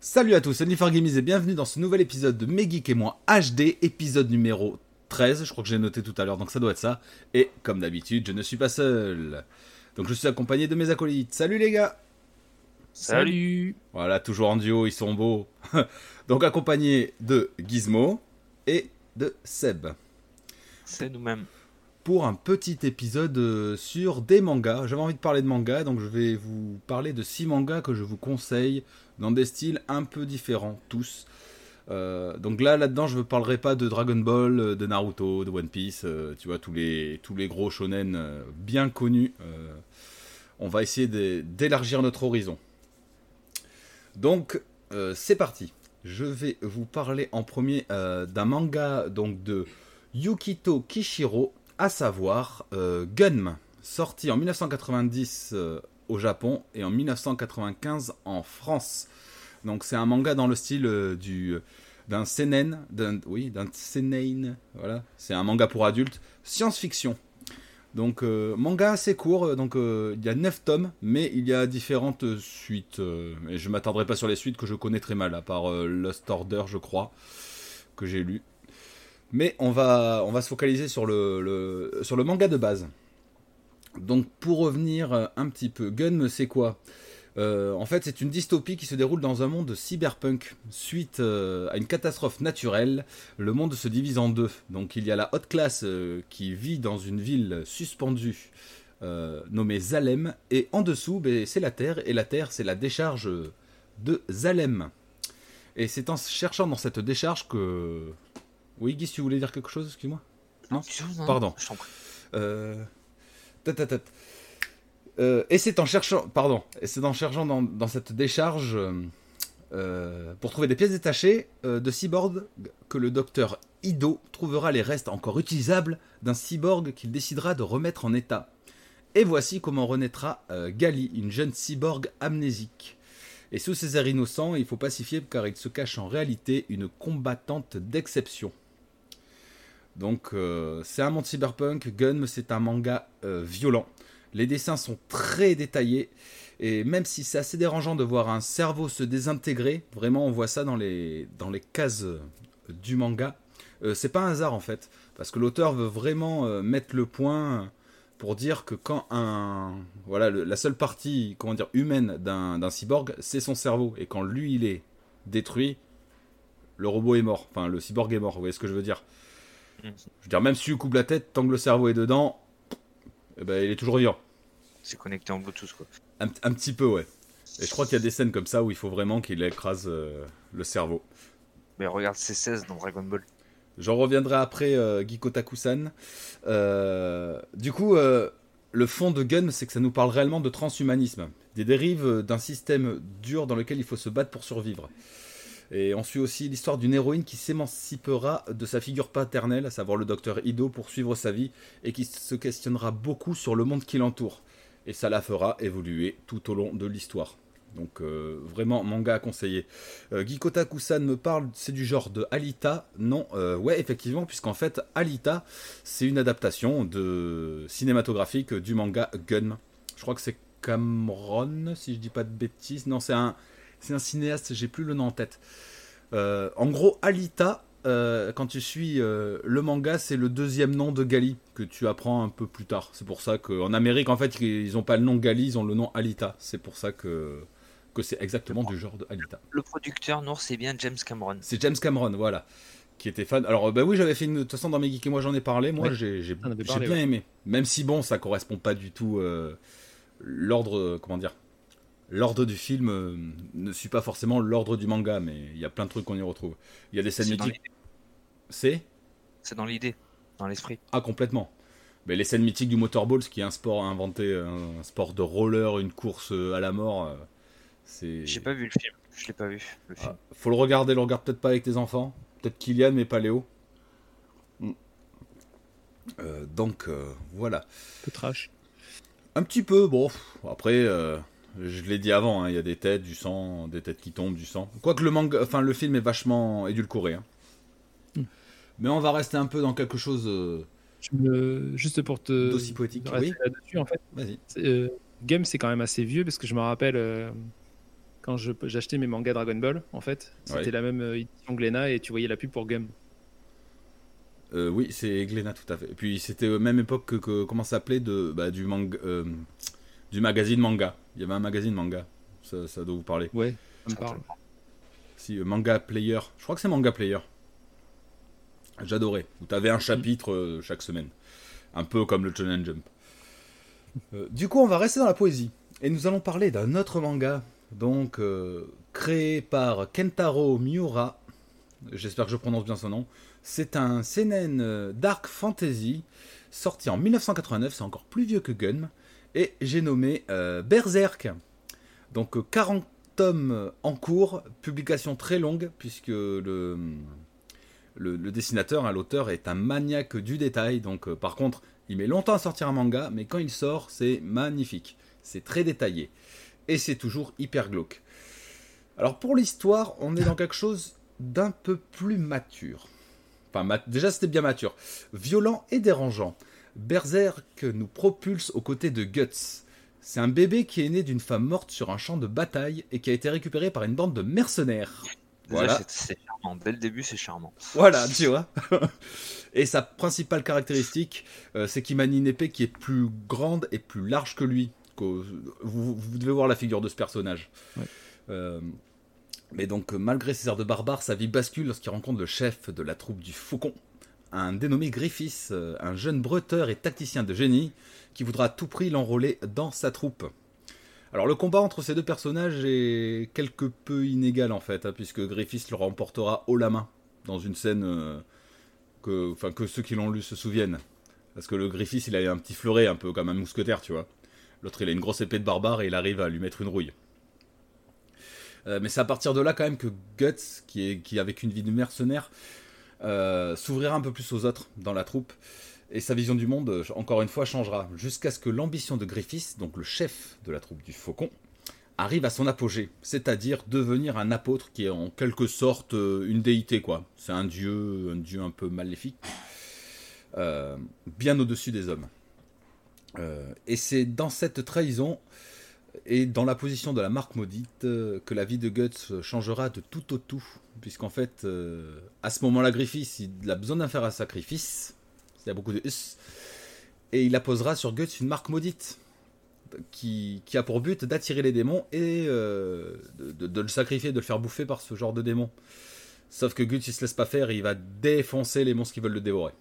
Salut à tous, c'est Gamies et bienvenue dans ce nouvel épisode de Megeek et moi HD, épisode numéro 13, je crois que j'ai noté tout à l'heure, donc ça doit être ça. Et comme d'habitude, je ne suis pas seul. Donc je suis accompagné de mes acolytes. Salut les gars Salut Voilà, toujours en duo, ils sont beaux. donc accompagné de Gizmo et de Seb. C'est nous-mêmes. Pour un petit épisode euh, sur des mangas. J'avais envie de parler de mangas, donc je vais vous parler de six mangas que je vous conseille dans des styles un peu différents, tous. Euh, donc là, là-dedans, je ne parlerai pas de Dragon Ball, euh, de Naruto, de One Piece, tu vois, tous les, tous les gros shonen bien connus. on va essayer d'élargir notre horizon. Donc, c'est parti. Je vais vous parler en premier d'un manga donc de Yukito Kishiro, à savoir euh, sorti en 1990 euh, au Japon et en 1995 en France. Donc c'est un manga dans le style euh, du d'un seinen, d'un oui, d'un seinen, voilà, c'est un manga pour adultes, science-fiction. Donc manga assez court, donc il y a 9 tomes, mais il y a différentes suites. et je m'attarderai pas sur les suites que je connais très mal, à part Lost Order, je crois, que j'ai lu. Mais on va, on va se focaliser sur le, sur le manga de base. Donc pour revenir euh, un petit peu, Gun, c'est quoi? Euh, En fait, c'est une dystopie qui se déroule dans un monde cyberpunk. Suite euh, à une catastrophe naturelle, le monde se divise en deux. Donc il y a la haute classe qui vit dans une ville suspendue nommée Zalem, et en dessous, ben, c'est la Terre, et la Terre, c'est la décharge de Zalem. Et c'est en cherchant dans cette décharge que oui, Guy, tu voulais dire quelque chose, excuse-moi Non, Pardon. Je euh... Euh, et c'est en cherchant, pardon, et c'est en cherchant dans, cette décharge euh, pour trouver des pièces détachées euh, de cyborg que le docteur Ido trouvera les restes encore utilisables d'un cyborg qu'il décidera de remettre en état. Et voici comment renaîtra Gali, une jeune cyborg amnésique. Et sous ses airs innocents, il faut pacifier car il se cache en réalité une combattante d'exception. Donc euh, c'est un monde cyberpunk, Gun c'est un manga euh, violent. Les dessins sont très détaillés. Et même si c'est assez dérangeant de voir un cerveau se désintégrer, vraiment on voit ça dans les, dans les cases euh, du manga. c'est pas un hasard en fait, parce que l'auteur veut vraiment mettre le point pour dire que quand un voilà la seule partie comment dire humaine d'un cyborg c'est son cerveau. Et quand lui il est détruit le robot est mort. Enfin le cyborg est mort vous voyez ce que je veux dire je veux dire, même si tu coupes la tête, tant que le cerveau est dedans, eh ben, il est toujours vivant. C'est connecté en Bluetooth, quoi. Un, petit peu, ouais. Et je crois qu'il y a des scènes comme ça où il faut vraiment qu'il écrase euh, le cerveau. Mais regarde C16 dans Dragon Ball. J'en reviendrai après, euh, Gikotaku-san. Euh, du coup, euh, le fond de Gun, c'est que ça nous parle réellement de transhumanisme. Des dérives d'un système dur dans lequel il faut se battre pour survivre. Et on suit aussi l'histoire d'une héroïne qui s'émancipera de sa figure paternelle, à savoir le docteur Ido, pour suivre sa vie et qui se questionnera beaucoup sur le monde qui l'entoure. Et ça la fera évoluer tout au long de l'histoire. Donc euh, vraiment manga à conseiller. Euh, me parle, c'est du genre de Alita. Non, euh, ouais effectivement, puisqu'en fait Alita, c'est une adaptation de cinématographique du manga Gun. Je crois que c'est Cameron, si je dis pas de bêtises. Non, c'est un, c'est un cinéaste, j'ai plus le nom en tête. Euh, en gros, Alita, euh, quand tu suis euh, le manga, c'est le deuxième nom de Gali que tu apprends un peu plus tard. C'est pour ça qu'en Amérique, en fait, ils n'ont pas le nom Gali, ils ont le nom Alita. C'est pour ça que, que c'est exactement du genre de Alita. Le producteur noir, c'est bien James Cameron. C'est James Cameron, voilà. Qui était fan. Alors, bah oui, j'avais fait une. De toute façon, dans mes geeks et moi, j'en ai parlé. Moi, j'ai bien aimé. Même si, bon, ça correspond pas du tout l'ordre. Comment dire l'ordre du film euh, ne suit pas forcément l'ordre du manga, mais il y a plein de trucs qu'on y retrouve. Il y a des scènes mythiques. C'est C'est dans l'idée, dans l'esprit. Ah, complètement. Mais les scènes mythiques du motorball, ce qui est un sport inventé, un sport de roller, une course euh, à la mort, euh, c'est. J'ai pas vu le film. Je l'ai pas vu. Le film. Ah, faut le regarder. Le regarde peut-être pas avec tes enfants. Peut-être Kylian, mais pas Léo. Mm. donc voilà. Un peu trash. Un petit peu. Bon, après. Je l'ai dit avant, hein, il y a des têtes, du sang, des têtes qui tombent, du sang. Quoique le manga, enfin le film est vachement édulcoré. Hein. Hmm. Mais on va rester un peu dans quelque chose euh, me- juste pour te. D'aussi poétique, oui. là-dessus, en fait. Vas-y. c'est, euh, Game, c'est quand même assez vieux parce que je me rappelle euh, quand je- j'achetais mes mangas Dragon Ball, en fait, c'était Ouais. la même édition Glénat et tu voyais la pub pour Game. Euh, oui, c'est Glénat tout à fait. Et puis c'était même époque que, que- comment ça s'appelait de bah, du manga, euh, du magazine manga. Il y avait un magazine manga. Ça, ça doit vous parler. Ouais, ça me parle. Si euh, manga player. Je crois que c'est manga player. J'adorais. Où t'avais un chapitre euh, chaque semaine. Un peu comme le Shonen Jump. Euh, du coup, on va rester dans la poésie. Et nous allons parler d'un autre manga. Donc, euh, créé par Kentaro Miura. J'espère que je prononce bien son nom. C'est un seinen dark fantasy sorti en 1989. C'est encore plus vieux que Gun. Et j'ai nommé euh, Berserk. Donc, euh, 40 tomes euh, en cours. Publication très longue, puisque le, dessinateur, hein, l'auteur, est un maniaque du détail. Donc, euh, par contre, il met longtemps à sortir un manga, mais quand il sort, c'est magnifique. C'est très détaillé. Et c'est toujours hyper glauque. Alors, pour l'histoire, on est dans quelque chose d'un peu plus mature. Enfin, déjà, c'était bien mature. Violent et dérangeant. Berserk nous propulse aux côtés de Guts. C'est un bébé qui est né d'une femme morte sur un champ de bataille et qui a été récupéré par une bande de mercenaires. Voilà. c'est- c'est charmant. Dès le début, c'est charmant. Voilà, tu vois. et sa principale caractéristique, euh, c'est qu'il manie une épée qui est plus grande et plus large que lui. Vous, vous devez voir la figure de ce personnage. Ouais. Euh, mais donc, malgré ses airs de barbare, sa vie bascule lorsqu'il rencontre le chef de la troupe du Faucon, un dénommé Griffiths, euh, un jeune bretteur et tacticien de génie, qui voudra à tout prix l'enrôler dans sa troupe. Alors le combat entre ces deux personnages est quelque peu inégal en fait, hein, puisque Griffiths le remportera haut la main dans une scène euh, que, enfin, que ceux qui l'ont lu se souviennent. Parce que le Griffiths il a un petit fleuret un peu comme un mousquetaire, tu vois. L'autre il a une grosse épée de barbare et il arrive à lui mettre une rouille. Euh, mais c'est à partir de là quand même que Guts, qui, est, qui avec une vie de mercenaire, euh, s'ouvrira un peu plus aux autres dans la troupe. Et sa vision du monde, euh, encore une fois, changera. Jusqu'à ce que l'ambition de Griffiths, donc le chef de la troupe du Faucon, arrive à son apogée. C'est-à-dire devenir un apôtre qui est en quelque sorte euh, une déité, quoi. C'est un dieu, un dieu un peu maléfique. bien au-dessus des hommes. Et c'est dans cette trahison et dans la position de la marque maudite euh, que la vie de Guts changera de tout au tout. Puisqu'en fait, euh, à ce moment-là, Griffiths, il a besoin d'un faire un sacrifice. Il y a beaucoup de us. Et il apposera sur Guts une marque maudite. Qui, qui a pour but d'attirer les démons et euh, de, le sacrifier, de le faire bouffer par ce genre de démons. Sauf que Guts, il se laisse pas faire il va défoncer les monstres qui veulent le dévorer.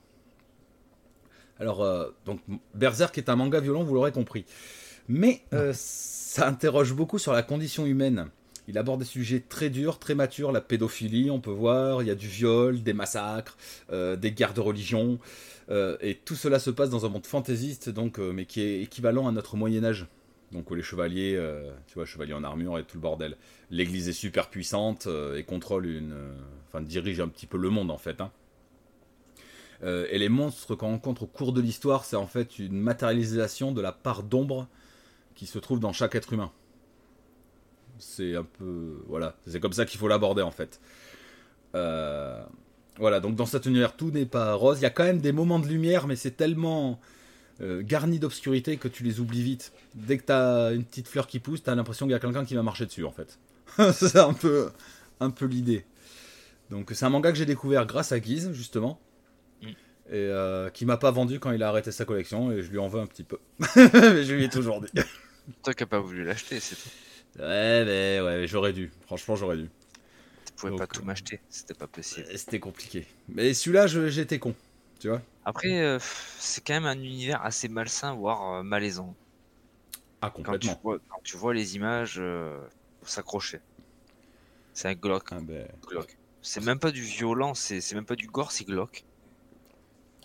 Alors, donc, Berserk est un manga violent, vous l'aurez compris. Mais ça interroge beaucoup sur la condition humaine. Il aborde des sujets très durs, très matures, la pédophilie, on peut voir, il y a du viol, des massacres, euh, des guerres de religion, euh, et tout cela se passe dans un monde fantaisiste, donc, euh, mais qui est équivalent à notre Moyen Âge. Donc où les chevaliers, tu vois, chevaliers en armure et tout le bordel. L'Église est super puissante et contrôle une, enfin dirige un petit peu le monde en fait. hein. Et les monstres qu'on rencontre au cours de l'histoire, c'est en fait une matérialisation de la part d'ombre qui se trouve dans chaque être humain. C'est un peu. Voilà, c'est comme ça qu'il faut l'aborder en fait. Euh, voilà, donc dans cet univers, tout n'est pas rose. Il y a quand même des moments de lumière, mais c'est tellement euh, garni d'obscurité que tu les oublies vite. Dès que t'as une petite fleur qui pousse, t'as l'impression qu'il y a quelqu'un qui va marcher dessus en fait. c'est un peu, un peu l'idée. Donc c'est un manga que j'ai découvert grâce à Guise justement. Mm. Et euh, qui m'a pas vendu quand il a arrêté sa collection et je lui en veux un petit peu. Mais je lui ai toujours dit. Toi qui n'as pas voulu l'acheter, c'est tout. Ouais, mais ouais, j'aurais dû. Franchement, j'aurais dû. Tu pouvais Donc, pas tout m'acheter, c'était pas possible. Euh, C'était compliqué. Mais celui-là, j'étais con. Tu vois? Après, euh, c'est quand même un univers assez malsain, voire euh, malaisant. Ah, Quand tu, complètement. vois, quand tu vois les images, euh, s'accrocher. C'est un glauque. Ah, ben, glauque. C'est même pas du violent, c'est même pas du gore, c'est glauque.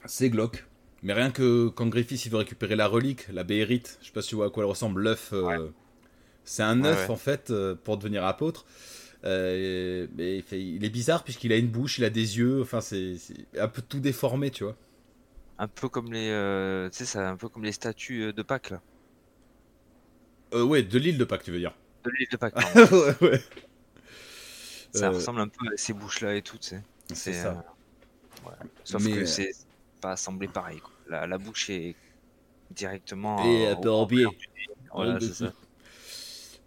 c'est glauque. Mais rien que quand Griffiths il veut récupérer la relique, la béhérite, je sais pas si tu vois à quoi elle ressemble, l'œuf. euh, C'est un œuf ouais. en fait euh, pour devenir apôtre. Euh, mais il, fait- il est bizarre puisqu'il a une bouche, il a des yeux, enfin c'est un peu tout déformé, tu vois. Un peu comme les, tu sais, un peu comme les statues de Pâques là. Euh, ouais, de l'île de Pâques, tu veux dire. De l'île de Pâques. ouais, ça ressemble un peu à ces bouches là et tout, tu sais. C'est ça. Sauf Mais, que c'est pas assemblé pareil. Quoi. La, la bouche est directement. Et un peu au- en biais. Voilà, Ouais, c'est ça.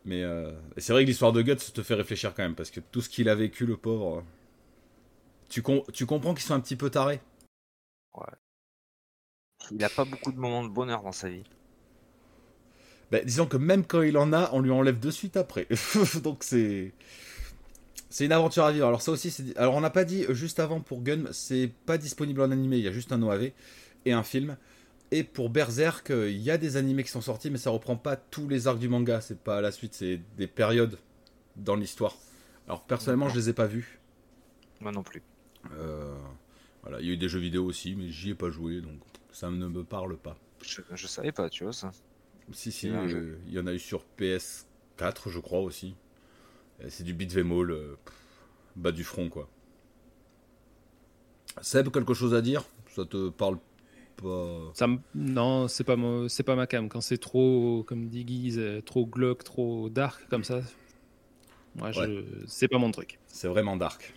Mais euh, c'est vrai que l'histoire de Guts te fait réfléchir quand même, parce que tout ce qu'il a vécu, le pauvre. euh, Tu, com- tu comprends qu'ils sont un petit peu tarés. Il a pas beaucoup de moments de bonheur dans sa vie. Ben, disons que même quand il en a, on lui enlève de suite après. Donc c'est. C'est une aventure à vivre. Alors ça aussi, c'est. Alors on n'a pas dit juste avant pour Gun, c'est pas disponible en animé, il y a juste un OAV et un film. Et pour Berserk, euh, il y a des animés qui sont sortis, mais ça reprend pas tous les arcs du manga. C'est pas la suite, c'est des périodes dans l'histoire. Alors personnellement, je les ai pas vus. Moi non plus. Euh, voilà, il y a eu des jeux vidéo aussi, mais j'y ai pas joué, donc ça ne me parle pas. Je, je savais pas, tu vois ça. Si, si, Il y euh, jeu. il y en a eu sur PS4, je crois aussi. C'est du beat'em all, euh, bas du front, quoi. Seb, quelque chose à dire? Ça te parle pas Ça me- Non, c'est pas, mon- c'est pas ma cam. Quand c'est trop, comme dit Guise, euh, trop glauque, trop dark comme ça, moi, je... c'est pas mon truc. C'est vraiment dark.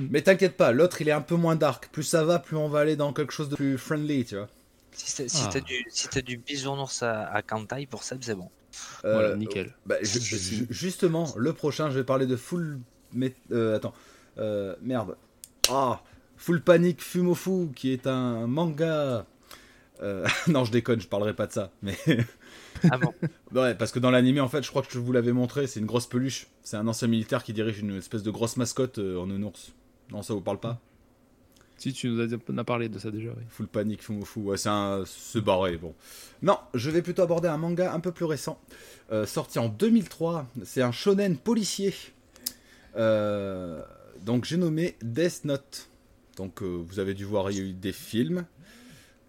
Mm. Mais t'inquiète pas, l'autre il est un peu moins dark. Plus ça va, plus on va aller dans quelque chose de plus friendly, tu vois. Si t'as si Ah. t'as du, si t'as du bisounours à, à Kantai pour Seb, c'est bon. Euh, Voilà, nickel. Bah, Je justement, le prochain, je vais parler de Full. Met- euh, attends. Euh, merde. Ah Full Panic Fumofu, qui est un manga. Euh, non, je déconne, je parlerai pas de ça. Mais Ah bon ouais, parce que dans l'anime, en fait, je crois que je vous l'avais montré, c'est une grosse peluche. C'est un ancien militaire qui dirige une espèce de grosse mascotte euh, en nounours. Non, ça vous parle pas? Si tu nous as, parlé de ça déjà, oui. Full Panic Fumofu, ouais, c'est un. C'est barré, bon. Non, je vais plutôt aborder un manga un peu plus récent, euh, sorti en 2003. C'est un shonen policier. Euh, donc j'ai nommé Death Note. Donc euh, vous avez dû voir, il y a eu des films.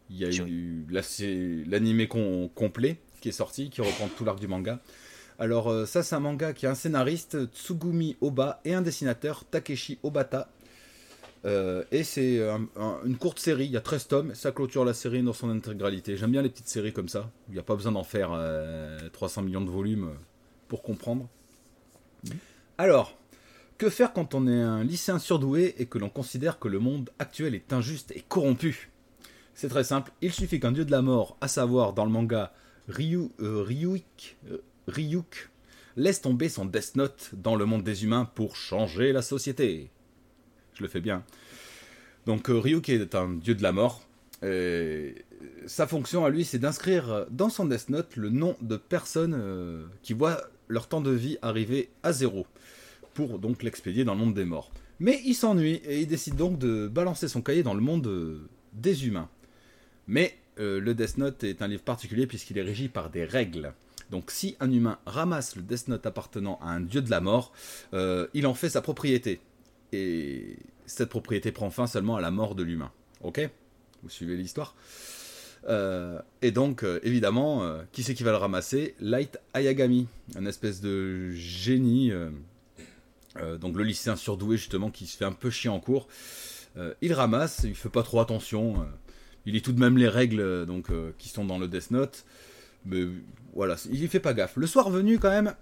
Il y a eu com- complet qui est sorti, qui reprend tout l'arc du manga. Alors euh, ça c'est un manga qui a un scénariste Tsugumi Oba et un dessinateur Takeshi Obata. Euh, et c'est un- un- une courte série, il y a 13 tomes, ça clôture la série dans son intégralité. J'aime bien les petites séries comme ça, il n'y a pas besoin d'en faire euh, 300 millions de volumes pour comprendre. Alors, que faire quand on est un lycéen surdoué et que l'on considère que le monde actuel est injuste et corrompu? C'est très simple, il suffit qu'un dieu de la mort, à savoir dans le manga Ryu, euh, Ryuk, euh, Ryuk, laisse tomber son Death Note dans le monde des humains pour changer la société. Je le fais bien. Donc euh, Ryuk est un dieu de la mort. Et sa fonction à lui, c'est d'inscrire dans son Death Note le nom de personnes euh, qui voient leur temps de vie arriver à zéro, pour donc l'expédier dans le monde des morts. Mais il s'ennuie et il décide donc de balancer son cahier dans le monde euh, des humains. Mais euh, le Death Note est un livre particulier puisqu'il est régi par des règles. Donc si un humain ramasse le Death Note appartenant à un dieu de la mort, euh, il en fait sa propriété. Et cette propriété prend fin seulement à la mort de l'humain. Ok? Vous suivez l'histoire? Et donc, évidemment, qui c'est qui va le ramasser? Light Ayagami, un espèce de génie. Euh, donc le lycéen surdoué justement qui se fait un peu chier en cours. Euh, il ramasse, il fait pas trop attention. euh, il lit tout de même les règles donc qui sont dans le Death Note. Mais voilà, il y fait pas gaffe. Le soir venu quand même,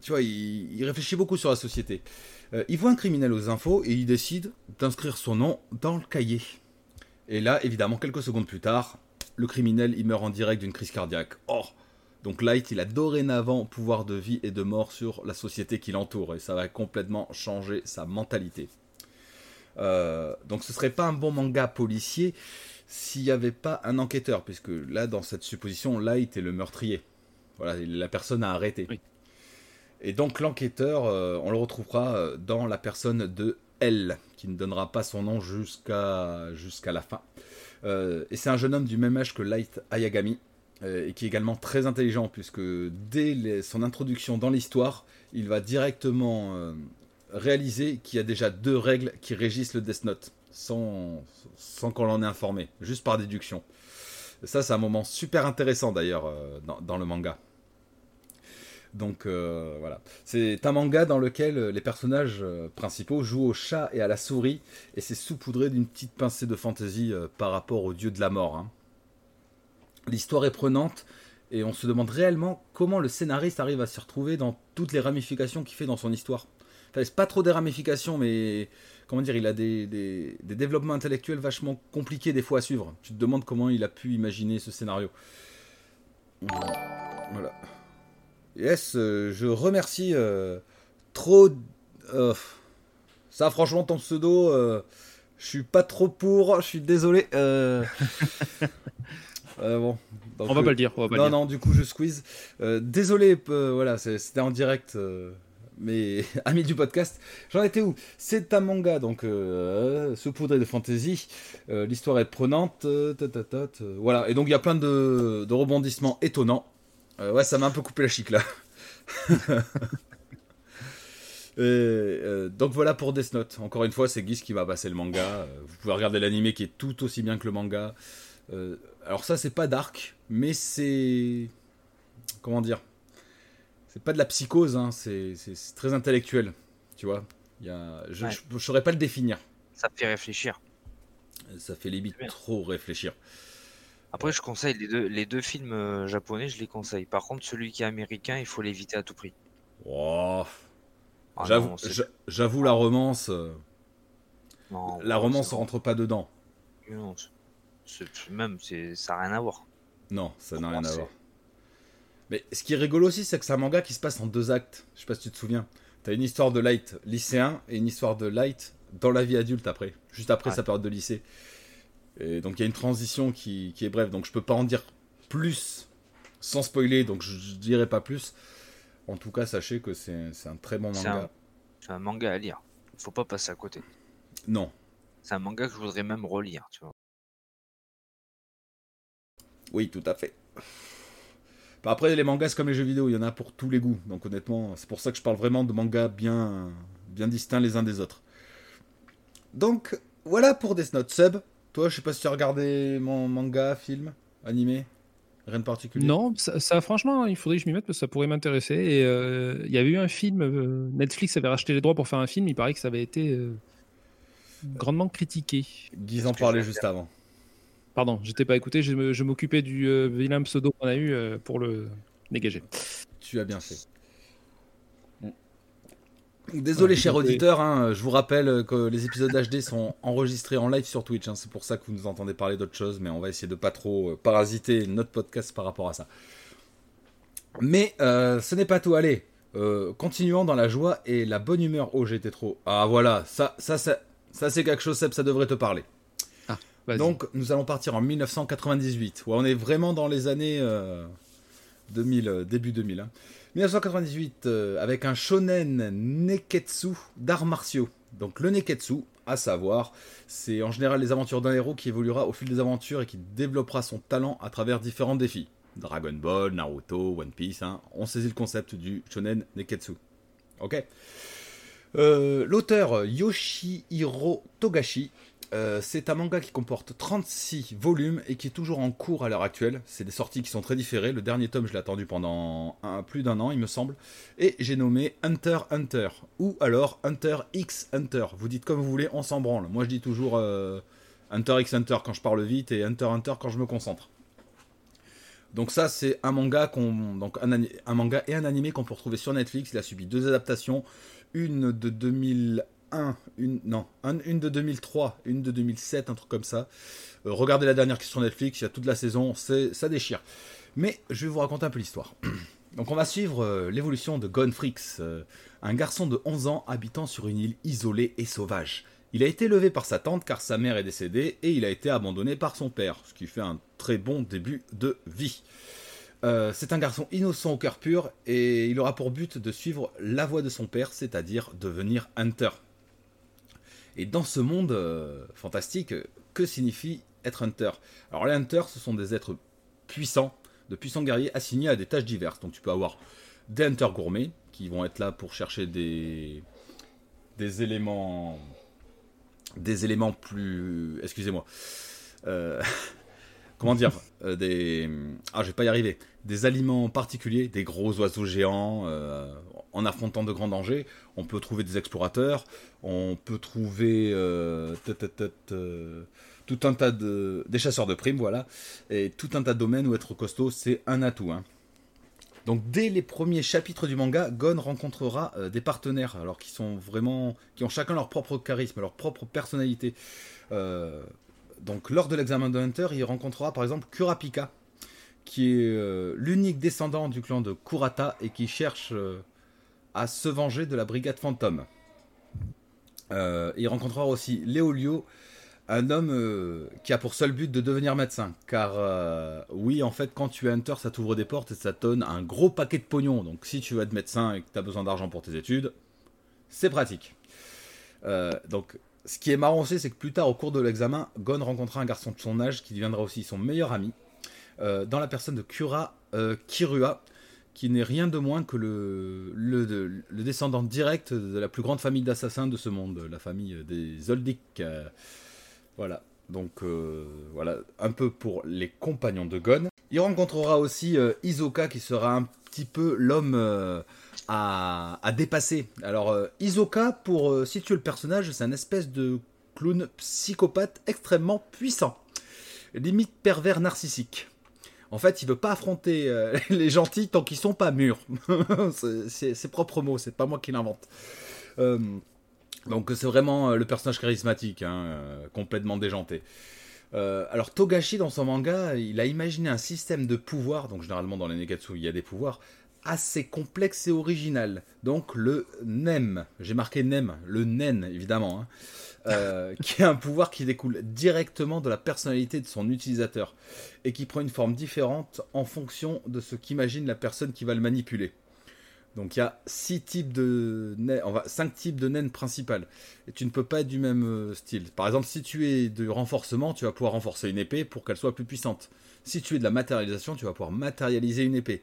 tu vois, il, réfléchit beaucoup sur la société. Il voit un criminel aux infos et il décide d'inscrire son nom dans le cahier. Et là, évidemment, quelques secondes plus tard, le criminel il meurt en direct d'une crise cardiaque. Oh Donc Light, il a dorénavant pouvoir de vie et de mort sur la société qui l'entoure et ça va complètement changer sa mentalité. Euh, donc ce serait pas un bon manga policier s'il n'y avait pas un enquêteur, puisque là, dans cette supposition, Light est le meurtrier. Voilà, la personne à arrêter. Oui. Et donc l'enquêteur, euh, on le retrouvera euh, dans la personne de L, qui ne donnera pas son nom jusqu'à jusqu'à la fin. Euh, et c'est un jeune homme du même âge que Light Ayagami, et qui est également très intelligent, puisque dès son introduction dans l'histoire, il va directement euh, réaliser qu'il y a déjà deux règles qui régissent le Death Note, sans, qu'on l'en ait informé, juste par déduction. Ça, c'est un moment super intéressant d'ailleurs euh, dans, le manga. Donc euh, voilà. C'est un manga dans lequel euh, les personnages euh, principaux jouent au chat et à la souris, et c'est saupoudré d'une petite pincée de fantaisie euh, par rapport au dieu de la mort. hein. L'histoire est prenante, et on se demande réellement comment le scénariste arrive à s'y retrouver dans toutes les ramifications qu'il fait dans son histoire. Enfin, c'est pas trop des ramifications, mais comment dire, il a des, des, développements intellectuels vachement compliqués des fois à suivre. Tu te demandes comment il a pu imaginer ce scénario. Voilà. Yes, euh, je remercie euh, trop. Euh, ça, franchement, ton pseudo, je suis pas trop pour. Je suis désolé. bon. on va pas le dire. On va pas non, le dire. non, du coup, je squeeze. désolé, voilà, c'était en direct mais amis du podcast, j'en étais où? C'est un manga, donc euh, saupoudré de fantasy. Euh, l'histoire est prenante. Euh, voilà, et donc il y a plein de, rebondissements étonnants. Euh, ouais, ça m'a un peu coupé la chic là. donc voilà pour Death Note. Encore une fois, c'est Guise qui va passer le manga. Vous pouvez regarder l'animé qui est tout aussi bien que le manga. Alors ça, c'est pas dark, mais c'est comment dire c'est pas de la psychose, hein, c'est très intellectuel, tu vois. Y a, je ne saurais pas le définir. Ça fait réfléchir. Ça fait limite trop réfléchir. Après, je conseille les deux, les deux films euh, japonais, je les conseille. Par contre, celui qui est américain, il faut l'éviter à tout prix. Oh. J'avoue la romance. Euh, la romance ne rentre pas dedans. Non, même, ça n'a rien à voir. Non, ça n'a rien à voir. Mais ce qui est rigolo aussi, c'est que c'est un manga qui se passe en deux actes. Je sais pas si tu te souviens. T'as une histoire de Light lycéen et une histoire de Light dans la vie adulte après, juste après sa période de lycée. Et donc il y a une transition qui, est brève, donc je peux pas en dire plus sans spoiler, donc je, je dirai pas plus. En tout cas, sachez que c'est un très bon manga. C'est un, manga à lire. Faut pas passer à côté. Non. C'est un manga que je voudrais même relire, tu vois. Oui, tout à fait. Bah, après, les mangas, c'est comme les jeux vidéo, il y en a pour tous les goûts. Donc honnêtement, c'est pour ça que je parle vraiment de mangas bien, bien distincts les uns des autres. Donc, voilà pour Death Note. Sub, toi, je sais pas si tu as regardé mon manga, film, animé Rien de particulier Non, ça, franchement, il faudrait que je m'y mette parce que ça pourrait m'intéresser. Et euh, il y avait eu un film, euh, Netflix avait racheté les droits pour faire un film, il paraît que ça avait été euh, grandement critiqué. Guise en parlait juste avant. Pardon, j'étais pas écouté, je m'occupais du euh, vilain pseudo qu'on a eu euh, pour le dégager. Tu as bien fait. Désolé, cher auditeur, hein, je vous rappelle que les épisodes HD sont enregistrés en live sur Twitch. Hein, c'est pour ça que vous nous entendez parler d'autres choses, mais on va essayer de pas trop euh, parasiter notre podcast par rapport à ça. Mais ce n'est pas tout. Allez, continuons dans la joie et la bonne humeur. Oh, j'étais trop. Ah voilà, ça, ça, ça, ça c'est quelque chose, Seb, ça devrait te parler. Donc nous allons partir en 1998. on est vraiment dans les années 2000, euh, euh, début 2000. 1998 hein. euh, avec un shonen neketsu d'arts martiaux. Donc le neketsu, à savoir, c'est en général les aventures d'un héros qui évoluera au fil des aventures et qui développera son talent à travers différents défis. Dragon Ball, Naruto, One Piece, hein. on saisit le concept du shonen neketsu. Ok? L'auteur Yoshihiro Togashi euh, c'est un manga qui comporte 36 volumes et qui est toujours en cours à l'heure actuelle. C'est des sorties qui sont très différées. Le dernier tome, je l'ai attendu pendant plus d'un an, il me semble. Et j'ai nommé Hunter Hunter. Ou alors Hunter X Hunter. Vous dites comme vous voulez, on s'en branle. Moi, je dis toujours euh, Hunter X Hunter quand je parle vite et Hunter Hunter quand je me concentre. Donc ça, c'est un manga qu'on, donc un, manga et un animé qu'on peut retrouver sur Netflix. Il a subi deux adaptations, une de 2000 une, non, une de 2003, une de 2007, un truc comme ça. Euh, regardez la dernière question Netflix, il y a toute la saison, ça déchire. Mais je vais vous raconter un peu l'histoire. Donc on va suivre euh, l'évolution de Gonfrix, euh, un garçon de 11 ans habitant sur une île isolée et sauvage. Il a été élevé par sa tante car sa mère est décédée et il a été abandonné par son père, ce qui fait un très bon début de vie. c'est un garçon innocent au cœur pur et il aura pour but de suivre la voie de son père, c'est-à-dire devenir hunter. Et dans ce monde euh, fantastique, que signifie être hunter? Alors les hunters, ce sont des êtres puissants, de puissants guerriers assignés à des tâches diverses. Donc tu peux avoir des hunters gourmets qui vont être là pour chercher des, des éléments des éléments plus excusez-moi euh, comment dire euh, des ah je vais pas y arriver des aliments particuliers des gros oiseaux géants en affrontant de grands dangers, on peut trouver des explorateurs, on peut trouver euh, euh, tout un tas de des chasseurs de primes, voilà, et tout un tas de domaines où être costaud c'est un atout. Hein. Donc dès les premiers chapitres du manga, Gon rencontrera euh, des partenaires, alors qui sont vraiment, qui ont chacun leur propre charisme, leur propre personnalité. Euh, donc lors de l'examen de Hunter, il rencontrera par exemple Kurapika, qui est euh, l'unique descendant du clan de Kurata et qui cherche à se venger de la brigade fantôme. il rencontrera aussi Léolio, un homme euh, qui a pour seul but de devenir médecin. Car euh, oui, en fait, quand tu es hunter, ça t'ouvre des portes et ça donne un gros paquet de pognon. Donc si tu veux être médecin et que tu as besoin d'argent pour tes études, c'est pratique. Euh, donc ce qui est marrant aussi, c'est que plus tard, au cours de l'examen, Gon rencontrera un garçon de son âge qui deviendra aussi son meilleur ami, dans la personne de Kura Kirua, qui n'est rien de moins que le, descendant direct de la plus grande famille d'assassins de ce monde, la famille des Zoldyck. Voilà. Donc euh, voilà, un peu pour les compagnons de Gon. Il rencontrera aussi euh, Isoka qui sera un petit peu l'homme euh, à, dépasser. Alors Isoka, pour situer le personnage, c'est un espèce de clown psychopathe extrêmement puissant. Limite pervers narcissique. En fait, il veut pas affronter les gentils tant qu'ils sont pas mûrs. c'est ses propres mots, c'est pas moi qui l'invente. Donc c'est vraiment euh, le personnage charismatique, hein, euh, complètement déjanté. Euh, alors Togashi dans son manga, il a imaginé un système de pouvoir, donc généralement dans les Negatsu il y a des pouvoirs, assez complexe et original. Donc le NEM, j'ai marqué NEM, le NEN évidemment, hein, qui est un pouvoir qui découle directement de la personnalité de son utilisateur et qui prend une forme différente en fonction de ce qu'imagine la personne qui va le manipuler. Donc il y a six types de va 5 types de naines principales. Et tu ne peux pas être du même euh, style. Par exemple, si tu es de renforcement, tu vas pouvoir renforcer une épée pour qu'elle soit plus puissante. Si tu es de la matérialisation, tu vas pouvoir matérialiser une épée.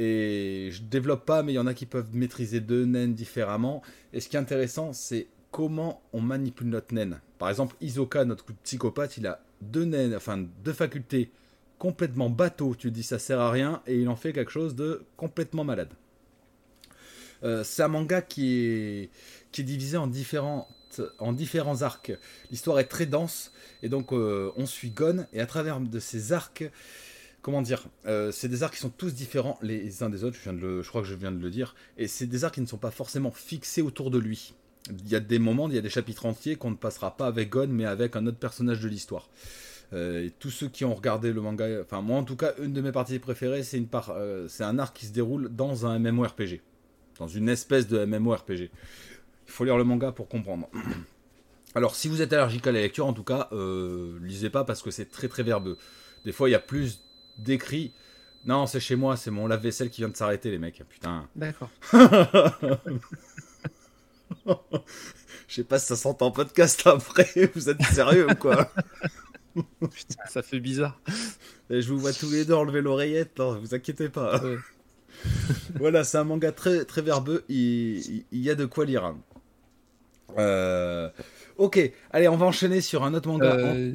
Et je développe pas, mais il y en a qui peuvent maîtriser deux naines différemment. Et ce qui est intéressant, c'est comment on manipule notre naine. Par exemple, Isoka, notre psychopathe, il a deux naines, enfin deux facultés complètement bateau. Tu dis ça sert à rien et il en fait quelque chose de complètement malade. Euh, c'est un manga qui est, qui est divisé en, en différents arcs. L'histoire est très dense et donc euh, on suit Gon et à travers de ces arcs, comment dire, euh, c'est des arcs qui sont tous différents les uns des autres. Je, viens de je crois que je viens de le dire. Et c'est des arcs qui ne sont pas forcément fixés autour de lui. Il y a des moments, il y a des chapitres entiers qu'on ne passera pas avec Gon, mais avec un autre personnage de l'histoire. et tous ceux qui ont regardé le manga, enfin moi en tout cas, une de mes parties préférées, c'est une part, c'est un arc qui se déroule dans un MMORPG dans une espèce de MMORPG. Il faut lire le manga pour comprendre. Alors, si vous êtes allergique à la lecture, en tout cas, euh, lisez pas parce que c'est très très verbeux. Des fois, il y a plus d'écrits. Non, c'est chez moi, c'est mon lave-vaisselle qui vient de s'arrêter, les mecs. Putain. D'accord. Je sais pas si ça s'entend en podcast après. Vous êtes sérieux ou quoi Putain, ça fait bizarre. Et je vous vois tous les deux enlever l'oreillette, ne vous inquiétez pas. voilà, c'est un manga très, très verbeux. Il, y a de quoi lire. Euh, ok, allez, on va enchaîner sur un autre manga. Euh,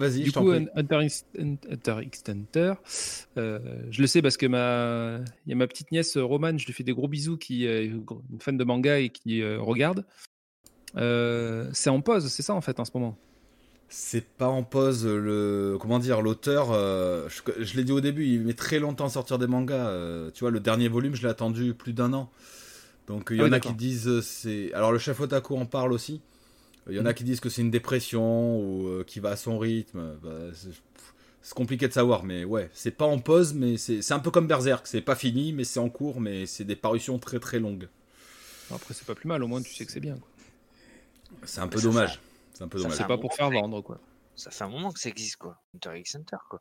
Vas-y, du coup, Hunter, x Hunter, euh, je le sais parce que ma, il y a ma petite nièce Romane, je lui fais des gros bisous, qui est une fan de manga et qui regarde. c'est en pause, c'est ça en fait en ce moment? C'est pas en pause le comment dire l'auteur euh, je, l'ai dit au début il met très longtemps à sortir des mangas euh, tu vois le dernier volume je l'ai attendu plus d'un an. Donc il y ah en a qui disent euh, c'est alors le chef otaku en parle aussi il y en a qui disent que c'est une dépression ou qui va à son rythme bah, c'est compliqué de savoir mais ouais c'est pas en pause mais c'est un peu comme Berserk c'est pas fini mais c'est en cours mais c'est des parutions très très longues après c'est pas plus mal au moins tu sais que c'est bien c'est un peu dommage c'est un peu C'est pas pour faire vendre, quoi. Ça fait un moment que ça existe, quoi. Hunter x Hunter, quoi.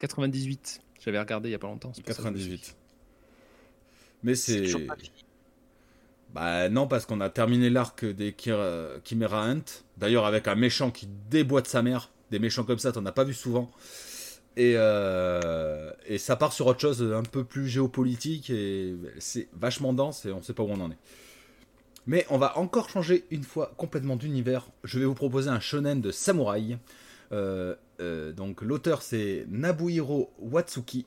98. J'avais regardé il y a pas longtemps. 98. Mais c'est. Bah non, parce qu'on a terminé l'arc des Chimera Hunt. D'ailleurs, avec un méchant qui déboîte sa mère. Des méchants comme ça, t'en as pas vu souvent. Et, euh, et ça part sur autre chose un peu plus géopolitique. Et c'est vachement dense et on sait pas où on en est. Mais on va encore changer une fois complètement d'univers. Je vais vous proposer un shonen de samouraï. Euh, euh, donc l'auteur c'est Nabuhiro Watsuki.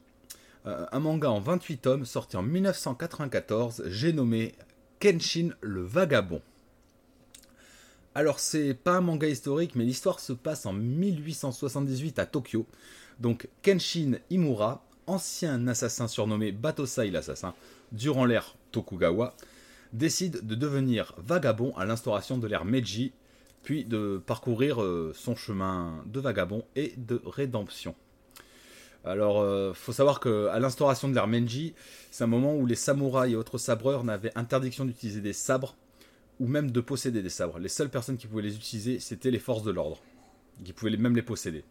Un manga en 28 tomes sorti en 1994. J'ai nommé Kenshin le Vagabond. Alors c'est pas un manga historique, mais l'histoire se passe en 1878 à Tokyo. Donc Kenshin Imura, ancien assassin surnommé Batosai l'assassin, durant l'ère Tokugawa, décide de devenir vagabond à l'instauration de l'ère Meiji, puis de parcourir euh, son chemin de vagabond et de rédemption. Alors, il faut savoir qu'à l'instauration de l'ère c'est un moment où les samouraïs et autres sabreurs n'avaient interdiction d'utiliser des sabres ou même de posséder des sabres. Les seules personnes qui pouvaient les utiliser, c'était les forces de l'ordre, qui pouvaient même les posséder.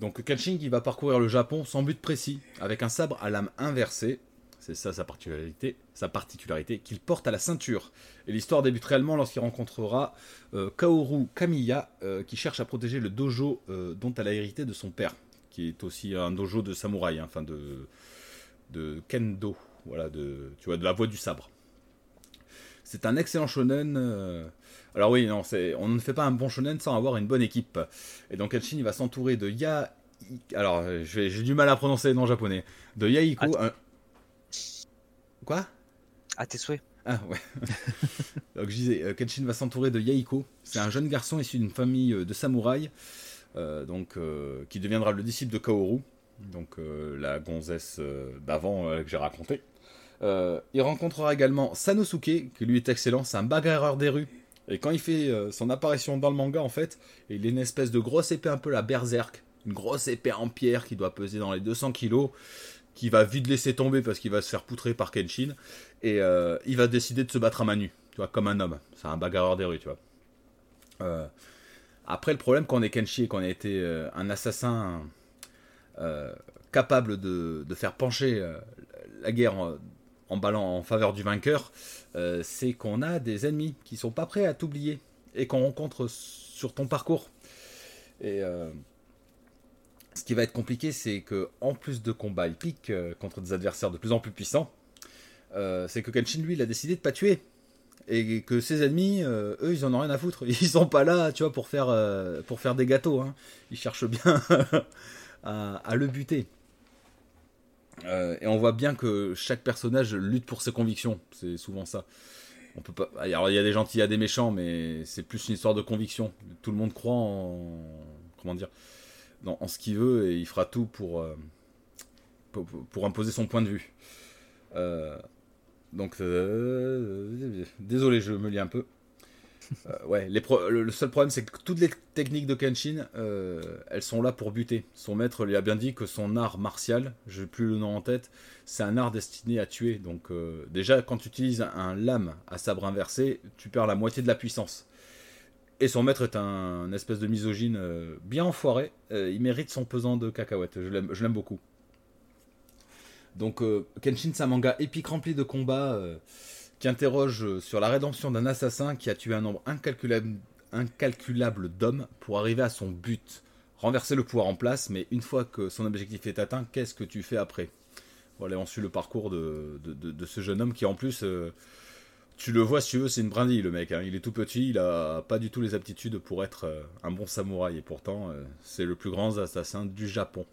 Donc Kenshin qui va parcourir le Japon sans but précis, avec un sabre à lame inversée, c'est ça sa particularité, sa particularité qu'il porte à la ceinture. Et l'histoire débute réellement lorsqu'il rencontrera euh, Kaoru Kamiya, euh, qui cherche à protéger le dojo euh, dont elle a hérité de son père, qui est aussi un dojo de samouraï, hein, enfin de, de kendo, voilà, de, tu vois, de la voie du sabre. C'est un excellent shonen. Euh. Alors oui, non, on ne fait pas un bon shonen sans avoir une bonne équipe. Et donc Kenshin il va s'entourer de Ya... Alors, j'ai du mal à prononcer les noms japonais. De Yaiko... Quoi? À tes souhaits. Ah ouais. donc je disais, euh, Kenshin va s'entourer de Yaiko. C'est un jeune garçon issu d'une famille euh, de samouraïs. Donc, qui deviendra le disciple de Kaoru. Donc la gonzesse d'avant que j'ai raconté. Euh, il rencontrera également Sanosuke, qui lui est excellent, c'est un bagarreur des rues. Et quand il fait euh, son apparition dans le manga, en fait, il est une espèce de grosse épée un peu la berserk, une grosse épée en pierre qui doit peser dans les 200 kilos, qui va vite laisser tomber parce qu'il va se faire poutrer par Kenshin, et euh, il va décider de se battre à main nue, tu vois, comme un homme. C'est un bagarreur des rues, tu vois. Après, le problème quand on est Kenshin et qu'on a été un assassin capable de, faire pencher la guerre en ballant en faveur du vainqueur, euh, c'est qu'on a des ennemis qui sont pas prêts à t'oublier et qu'on rencontre sur ton parcours. Et euh, ce qui va être compliqué, c'est que en plus de combats épiques euh, contre des adversaires de plus en plus puissants, c'est que Kenshin lui, a décidé de pas tuer et que ses ennemis, eux, ils en ont rien à foutre. Ils sont pas là, tu vois, pour faire pour faire des gâteaux. Hein. Ils cherchent bien à le buter. Euh, et on voit bien que chaque personnage lutte pour ses convictions. C'est souvent ça. On peut pas. Alors il y a des gentils, il y a des méchants, mais c'est plus une histoire de conviction. Tout le monde croit en comment dire, en ce qu'il veut et il fera tout pour, euh, pour, imposer son point de vue. Euh, donc désolé, je me lis un peu. Euh, ouais, le, seul problème, c'est que toutes les techniques de Kenshin, euh, elles sont là pour buter. Son maître lui a bien dit que son art martial, je n'ai plus le nom en tête, c'est un art destiné à tuer. Donc, euh, déjà, quand tu utilises un lame à sabre inversé, tu perds la moitié de la puissance. Et son maître est un, espèce de misogyne bien enfoiré. il mérite son pesant de cacahuètes. Je l'aime beaucoup. Donc, Kenshin, c'est un manga épique rempli de combats qui interroge sur la rédemption d'un assassin qui a tué un nombre incalculable, d'hommes pour arriver à son but. Renverser le pouvoir en place, mais une fois que son objectif est atteint, qu'est-ce que tu fais après? Voilà, on suit le parcours de, de, ce jeune homme qui en plus, euh, tu le vois si tu veux, c'est une brindille le mec. Hein. Il est tout petit, il a pas du tout les aptitudes pour être euh, un bon samouraï, et pourtant euh, c'est le plus grand assassin du Japon.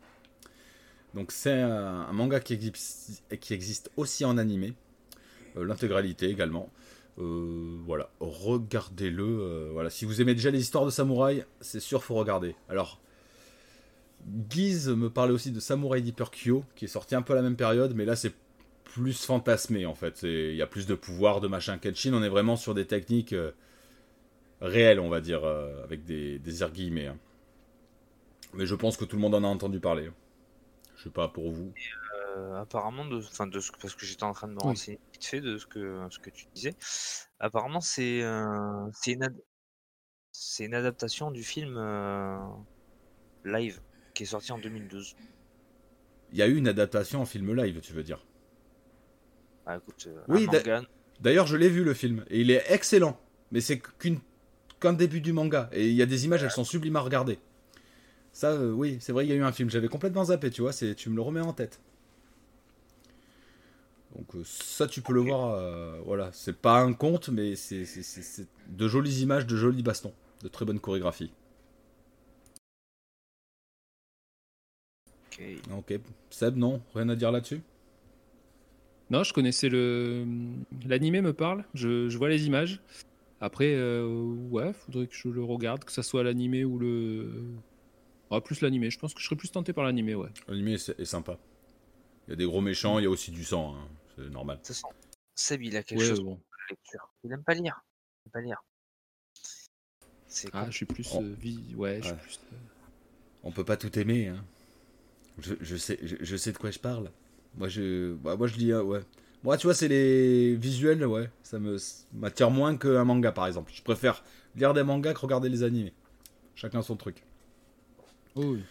Donc c'est un, manga qui existe, aussi en animé. Euh, l'intégralité également. Euh, voilà, regardez-le. Euh, voilà, si vous aimez déjà les histoires de samouraï, c'est sûr faut regarder. Alors, Guise me parlait aussi de Samurai Deeper Kyo, qui est sorti un peu à la même période, mais là c'est plus fantasmé en fait. Il y a plus de pouvoir, de machin. Kenshin, on est vraiment sur des techniques réelles, on va dire, avec des, des. Hein. Mais je pense que tout le monde en a entendu parler. Je sais pas pour vous. Euh, apparemment, de, enfin de ce, parce que j'étais en train de me renseigner vite fait de ce que, ce que tu disais. Apparemment, c'est euh, c'est une, c'est une adaptation du film euh, live qui est sorti en 2012. Il y a eu une adaptation en film live, tu veux dire ah, écoute, Oui, d'ailleurs, je l'ai vu le film et il est excellent, mais c'est qu'une qu'un début du manga et il y a des images, elles sont sublimes à regarder. Ça, oui, c'est vrai, il y a eu un film. J'avais complètement zappé, tu vois. C'est, tu me le remets en tête. Donc euh, ça, tu peux le voir. Euh, voilà, c'est pas un conte, mais c'est de jolies images, de jolis bastons, de très bonne chorégraphie. Ok. Ok. Seb, non, rien à dire là-dessus? Non, je connaissais le l'animé me parle. Je, vois les images. Après, euh, ouais, faudrait que je le regarde, que ça soit l'animé ou le. Ah, plus l'animé. Je pense que je serais plus tenté par l'animé, ouais. L'animé est, sympa. Il y a des gros méchants, il y a aussi du sang, hein. c'est normal. De Seb, il a quelque chose bon. la lecture. Il n'aime pas lire. Il pas lire. Ah, je suis plus. Euh, ouais, Je suis plus euh, On peut pas tout aimer. Hein. Je, je, sais, je, sais de quoi je parle. Moi, je, bah, moi, je dis, euh, ouais. Moi, tu vois, c'est les visuels, ouais. Ça me m'attire moins qu'un manga, par exemple. Je préfère lire des mangas que regarder les animés. Chacun son truc. Oui.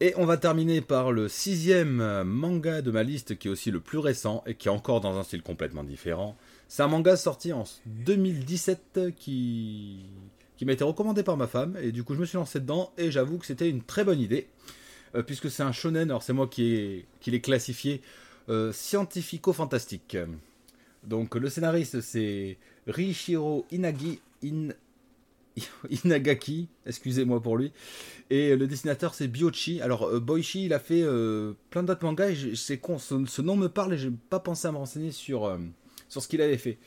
Et on va terminer par le sixième manga de ma liste, qui est aussi le plus récent et qui est encore dans un style complètement différent. C'est un manga sorti en 2017 qui, qui m'a été recommandé par ma femme, et du coup je me suis lancé dedans, et j'avoue que c'était une très bonne idée, euh, puisque c'est un shonen, alors c'est moi qui, qui l'ai classifié euh, scientifico-fantastique. Donc le scénariste c'est Rishiro Inagi, In, Inagaki, excusez-moi pour lui. Et le dessinateur c'est Biochi. Alors euh, Boichi il a fait euh, plein d'autres mangas et c'est con, ce, nom me parle et j'ai pas pensé à me renseigner sur, euh, sur ce qu'il avait fait.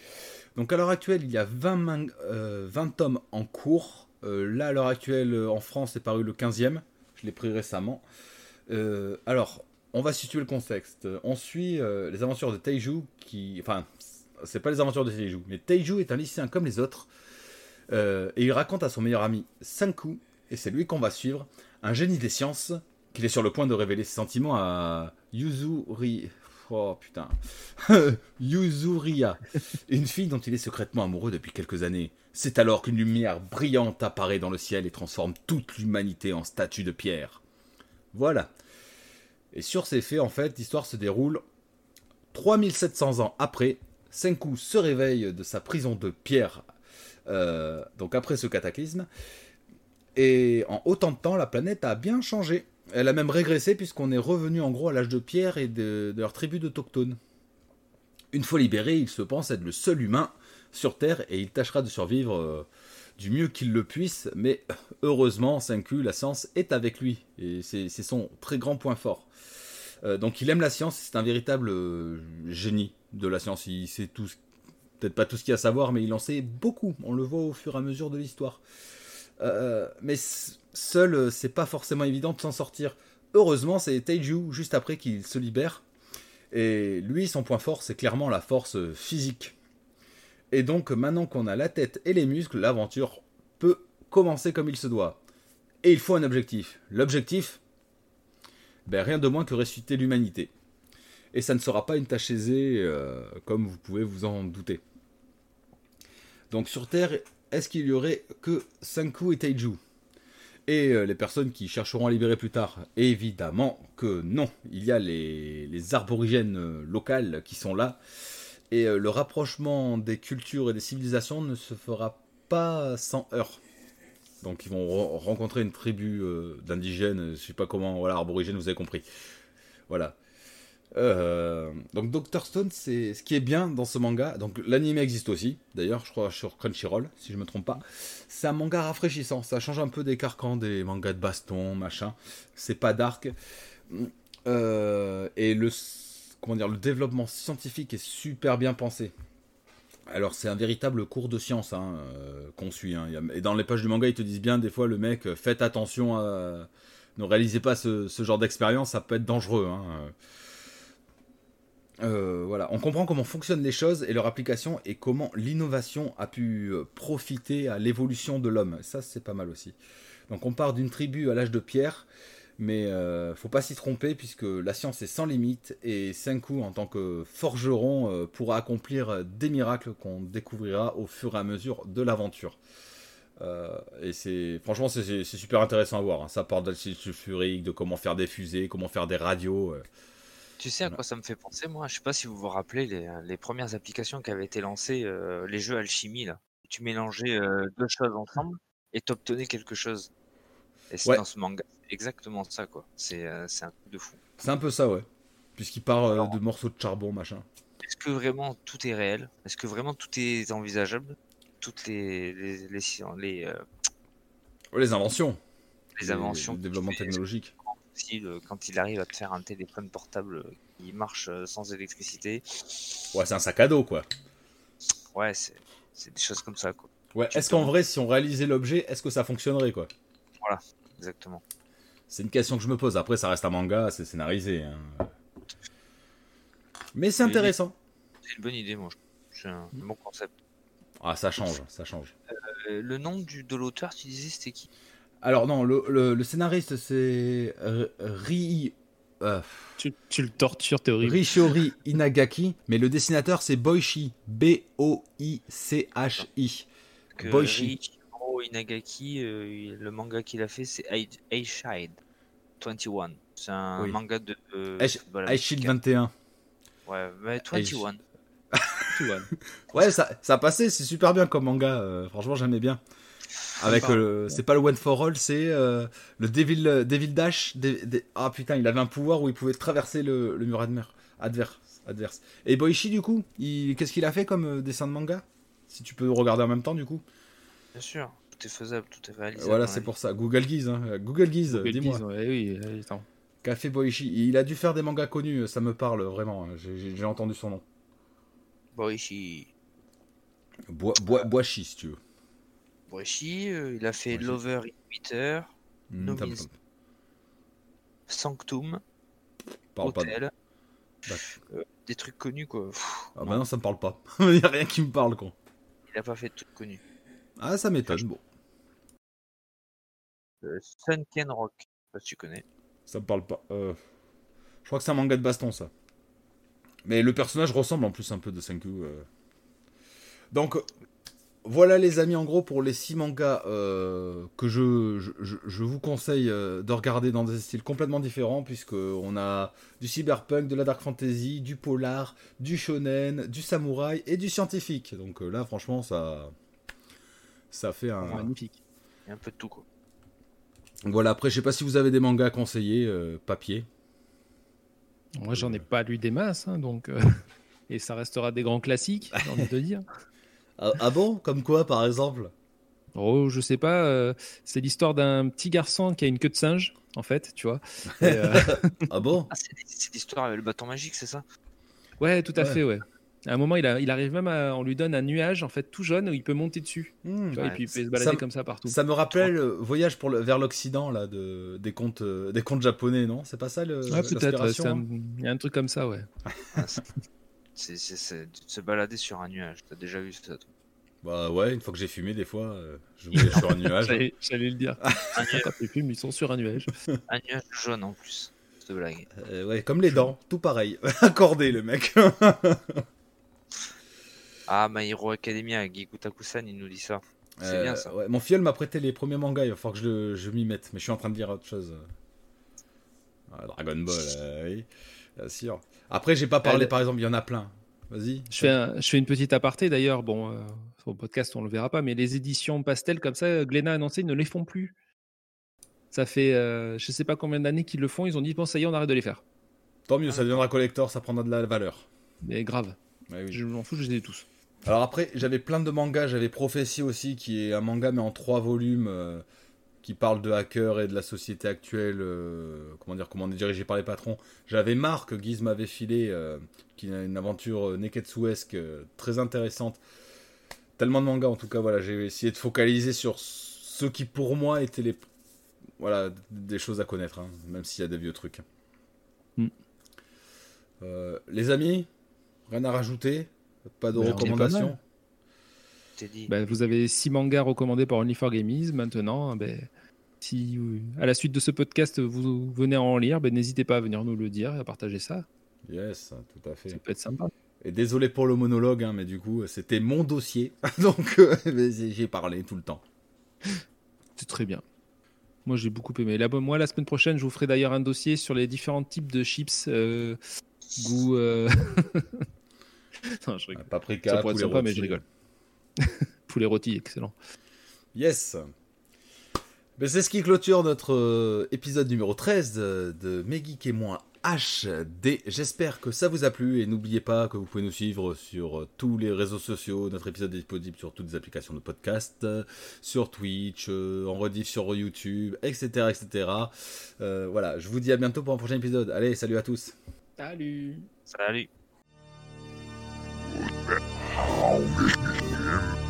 Donc à l'heure actuelle il y a 20, 20 tomes en cours. là à l'heure actuelle en France c'est paru le 15e. Je l'ai pris récemment. alors on va situer le contexte. On suit les aventures de Taiju qui... Enfin c'est pas les aventures de Taiju, mais Taiju est un lycéen comme les autres euh, et il raconte à son meilleur ami Sanku, et c'est lui qu'on va suivre, un génie des sciences, qu'il est sur le point de révéler ses sentiments à Yuzuri. Oh putain. Yuzuria, une fille dont il est secrètement amoureux depuis quelques années. C'est alors qu'une lumière brillante apparaît dans le ciel et transforme toute l'humanité en statue de pierre. Voilà. Et sur ces faits, en fait, l'histoire se déroule 3700 ans après. Senku se réveille de sa prison de pierre euh, donc après ce cataclysme. Et en autant de temps, la planète a bien changé. Elle a même régressé puisqu'on est revenu en gros à l'âge de pierre et de, leur tribu d'autochtones. Une fois libéré, il se pense être le seul humain sur Terre et il tâchera de survivre euh, du mieux qu'il le puisse. Mais heureusement, 5Q, la science est avec lui et c'est son très grand point fort. Euh, donc il aime la science, c'est un véritable génie de la science. Il sait tout ce peut-être pas tout ce qu'il y a à savoir, mais il en sait beaucoup. On le voit au fur et à mesure de l'histoire. Euh, mais seul, euh, c'est pas forcément évident de s'en sortir. Heureusement, c'est Taiju juste après qu'il se libère. Et lui, son point fort, c'est clairement la force physique. Et donc, maintenant qu'on a la tête et les muscles, l'aventure peut commencer comme il se doit. Et il faut un objectif. L'objectif, ben, rien de moins que ressusciter l'humanité et ça ne sera pas une tâche aisée, euh, comme vous pouvez vous en douter. Donc sur Terre, est-ce qu'il y aurait que Sanku et Taiju? Et euh, les personnes qui chercheront à libérer plus tard Évidemment que non. Il y a les, les arborigènes euh, locales qui sont là. Et le rapprochement des cultures et des civilisations ne se fera pas sans heurts. Donc ils vont rencontrer une tribu d'indigènes, je sais pas comment, voilà, vous avez compris. Voilà. Euh, donc Doctor Stone, c'est ce qui est bien dans ce manga. Donc l'anime existe aussi, d'ailleurs, je crois sur Crunchyroll, si je me trompe pas. C'est un manga rafraîchissant. Ça change un peu des carcans des mangas de baston, machin. C'est pas dark. Euh, et le comment dire, le développement scientifique est super bien pensé. Alors c'est un véritable cours de science hein, euh, qu'on suit. Hein. Et dans les pages du manga, ils te disent bien des fois le mec, faites attention à ne réalisez pas ce, genre d'expérience, ça peut être dangereux. Hein. Euh, voilà, on comprend comment fonctionnent les choses et leur application et comment l'innovation a pu euh, profiter à l'évolution de l'homme. Ça, c'est pas mal aussi. Donc, on part d'une tribu à l'âge de pierre, mais euh, faut pas s'y tromper puisque la science est sans limite et Senku, en tant que forgeron, pourra accomplir des miracles qu'on découvrira au fur et à mesure de l'aventure. et c'est franchement c'est super intéressant à voir. Hein. Ça parle d'acide sulfurique, de comment faire des fusées, comment faire des radios. Tu sais à quoi ça me fait penser, moi? Je sais pas si vous vous rappelez les, les premières applications qui avaient été lancées, euh, les jeux alchimie, là. Tu mélangeais euh, deux choses ensemble et t'obtenais quelque chose. Et c'est dans ce manga. exactement ça, quoi. C'est euh, un truc de fou. C'est un peu ça, ouais. Puisqu'il part de morceaux de charbon, machin. Est-ce que vraiment tout est réel? Est-ce que vraiment tout est envisageable? Toutes les, les, les, les, les inventions. les inventions Le développement technologique. Euh, quand il arrive à te faire un téléphone portable qui marche euh, sans électricité. Ouais, c'est un sac à dos, quoi. Ouais, c'est des choses comme ça, quoi. Ouais, est-ce qu'en vrai, si on réalisait l'objet, est-ce que ça fonctionnerait, quoi? Voilà, exactement. C'est une question que je me pose. Après, ça reste un manga, c'est scénarisé. Hein. Mais c'est intéressant. C'est une bonne idée, moi. C'est un bon concept. Ah, ça change, ça change. Euh, le nom du, de l'auteur, tu disais, c'était qui? Alors non, le, le, scénariste c'est Ri. Euh, tu, tu, le tortures, t'es horrible. Rishori Inagaki, mais le dessinateur c'est Boichi. B-O-I-C-H-I. Boichi. Inagaki, euh, le manga qu'il a fait c'est Aishide 21. C'est un manga de. Euh, 21. Ouais, mais 21. ouais, ça, ça a passé, c'est super bien comme manga. Euh, franchement, j'aimais bien. Avec c'est pas le One for All, c'est euh, le Devil, Devil Dash. ah putain, il avait un pouvoir où il pouvait traverser le, mur adverse, adverse. Et Boichi, du coup, qu'est-ce qu'il a fait comme euh, dessin de manga? Si tu peux regarder en même temps, du coup. Bien sûr, tout est faisable, tout est réalisable. Voilà, c'est pour ça. Google Guise, hein. Google Guise, dis-moi. oui, Café Boichi? Il a dû faire des mangas connus, ça me parle vraiment. Hein. J'ai entendu son nom. Boichi. Boichi, si tu veux. Boichi, euh, il a fait Lover in Twitter, mmh, Sanctum, parle Hotel. Pas euh, des trucs connus quoi. ah bah non, ça me parle pas. il n'y a rien qui me parle quoi. Il a pas fait de trucs connus. Ah, ça m'étonne. Bon. Euh, Sunken Rock, je sais pas si tu connais. Ça me parle pas. Euh... Je crois que c'est un manga de baston ça. Mais le personnage ressemble en plus un peu de Senku. Donc voilà les amis en gros pour les 6 mangas euh, que je, je, vous conseille euh, de regarder dans des styles complètement différents puisque on a du cyberpunk, de la dark fantasy, du polar, du shonen, du samouraï et du scientifique. Donc là franchement ça ça fait un magnifique. Il y a un peu de tout quoi. Voilà après je sais pas si vous avez des mangas conseillés papier. Moi, j'en ai pas lu des masses, hein, donc. Euh, et ça restera des grands classiques, j'ai envie de dire. Ah, ah, bon? Comme quoi, par exemple? Oh, je sais pas. Euh, c'est l'histoire d'un petit garçon qui a une queue de singe, en fait, tu vois. Euh, ah bon? Ah, C'est l'histoire avec le bâton magique, c'est ça? Ouais, tout à fait, ouais. À un moment, il, il arrive même à, on lui donne un nuage en fait tout jaune où il peut monter dessus. Hmm. et puis il peut se balader comme ça partout. Ça me rappelle Voyage pour le, vers l'Occident là de, des contes euh, des contes japonais, non? C'est pas ça le Ouais, peut-être. Hein? il y a un truc comme ça, ouais. Ah, c'est se balader sur un nuage. T'as déjà vu ça toi Bah ouais, une fois que j'ai fumé, des fois, euh, je voulais sur un nuage. J'allais le dire. Quand tu fumes, ils sont sur un nuage. un nuage jaune en plus. Cette blague. Euh, ouais, comme les dents, tout pareil. Accordé le mec. Ah, My Hero Academia, Gikutaku-san, il nous dit ça. C'est bien ça. Ouais, mon filleul m'a prêté les premiers mangas, il va falloir que je, je m'y mette, mais je suis en train de lire autre chose. Ah, Dragon Ball, euh, oui, bien sûr. Après, j'ai pas parlé, par exemple, il y en a plein. Vas-y. Je fais, je fais une petite aparté d'ailleurs. Bon, euh, sur le podcast, on le verra pas, mais les éditions pastel comme ça, Glénat a annoncé, ils ne les font plus. Ça fait euh, je sais pas combien d'années qu'ils le font. Ils ont dit, bon, ça y est, on arrête de les faire. Tant mieux, ça deviendra collector, ça prendra de la valeur. Mais grave. Je m'en fous, je les ai tous. Alors après, j'avais plein de mangas. J'avais Prophétie aussi, qui est un manga mais en trois volumes, euh, qui parle de hackers et de la société actuelle. Euh, comment dire, comment on est dirigé par les patrons. J'avais Marc, Guise m'avait filé, euh, qui a une aventure neketsuesque très intéressante. Tellement de mangas en tout cas. Voilà, j'ai essayé de focaliser sur ceux qui pour moi étaient les, voilà, des choses à connaître, hein, même s'il y a des vieux trucs. Mm. les amis, rien à rajouter pas de recommandations ben, Vous avez six mangas recommandés par Only4Gamies. Maintenant, ben, si à la suite de ce podcast vous venez à en lire, ben, n'hésitez pas à venir nous le dire et à partager ça. Yes, tout à fait. Ça peut être sympa. Et désolé pour le monologue, hein, mais du coup, c'était mon dossier. Donc, euh, j'ai parlé tout le temps. C'est très bien. Moi, j'ai beaucoup aimé. Là, moi, la semaine prochaine, je vous ferai d'ailleurs un dossier sur les différents types de chips euh, goût. Euh, non, je rigole. Paprika, ça pourrait être sympa, mais je rigole. poulet rôti, excellent. Yes. Ben, c'est ce qui clôture notre euh, épisode numéro 13 de, de et moi HD. J'espère que ça vous a plu et n'oubliez pas que vous pouvez nous suivre sur euh, tous les réseaux sociaux. Notre épisode est disponible sur toutes les applications de podcast, euh, sur Twitch, en rediff sur YouTube, etc. etc. voilà, je vous dis à bientôt pour un prochain épisode. Allez, salut à tous. Salut. Salut. him.